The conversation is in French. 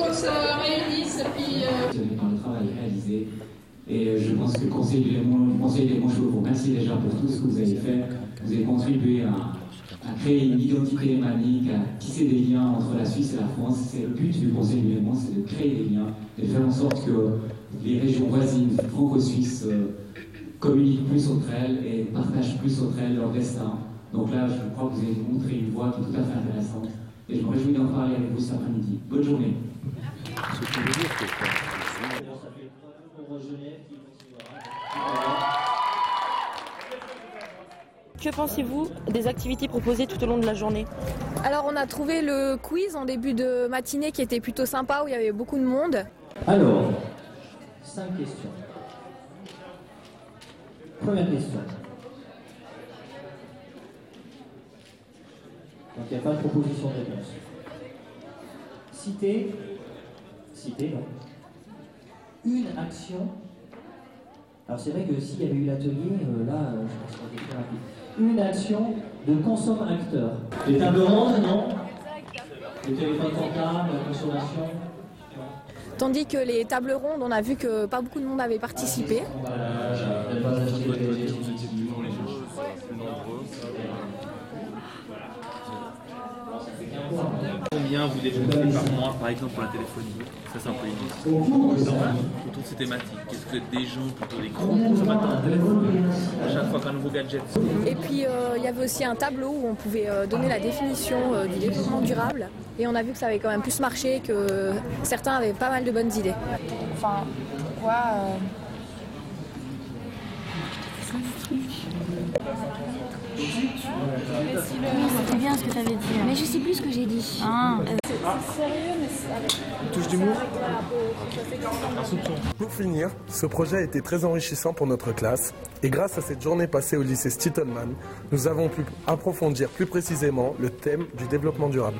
qu'on se réunisse. Puis, euh, Par le travail réalisé. Et euh, je pense que le Conseil des Manchots je vous remercie déjà pour tout ce que vous avez fait. Vous avez contribué à, créer une identité émanique, à tisser des liens entre la Suisse et la France. C'est le but du Conseil des Manchots, c'est de créer des liens, de faire en sorte que les régions voisines franco-suisses euh, communiquent plus entre elles et partagent plus entre elles leur destin. Donc là, je crois que vous avez montré une voie qui est tout à fait intéressante. Et je me réjouis d'en parler avec vous. Bonne journée. Que pensez-vous des activités proposées tout au long de la journée? Alors on a trouvé le quiz en début de matinée qui était plutôt sympa où il y avait beaucoup de monde. Alors, cinq questions. Première question. Donc il n'y a pas de proposition de réponse. Citer, citer, non. Une action. Alors c'est vrai que s'il y avait eu l'atelier, euh, là, euh, je pense qu'on aurait été plus rapide. Une action de consomme-acteur. Les tables rondes, non Les téléphones portables, la consommation. Tandis que les tables rondes, on a vu que pas beaucoup de monde avait participé. Emballage, ne pas acheter des- Combien vous dépensez par mois, par exemple, pour la téléphonie Ça, c'est un peu inutile. Autour de ces thématiques, est-ce que vous êtes des gens plutôt des grands consommateurs de téléphone À chaque fois qu'un nouveau gadget Et puis euh, il y avait aussi un tableau où on pouvait euh, donner la définition euh, du développement durable. Et on a vu que ça avait quand même plus marché, que certains avaient pas mal de bonnes idées. Enfin, quoi euh, C'était bien ce que t'avais dit. Mais je sais plus ce que j'ai dit. Pour finir, ce projet a été très enrichissant pour notre classe et grâce à cette journée passée au lycée Stittelman, nous avons pu approfondir plus précisément le thème du développement durable.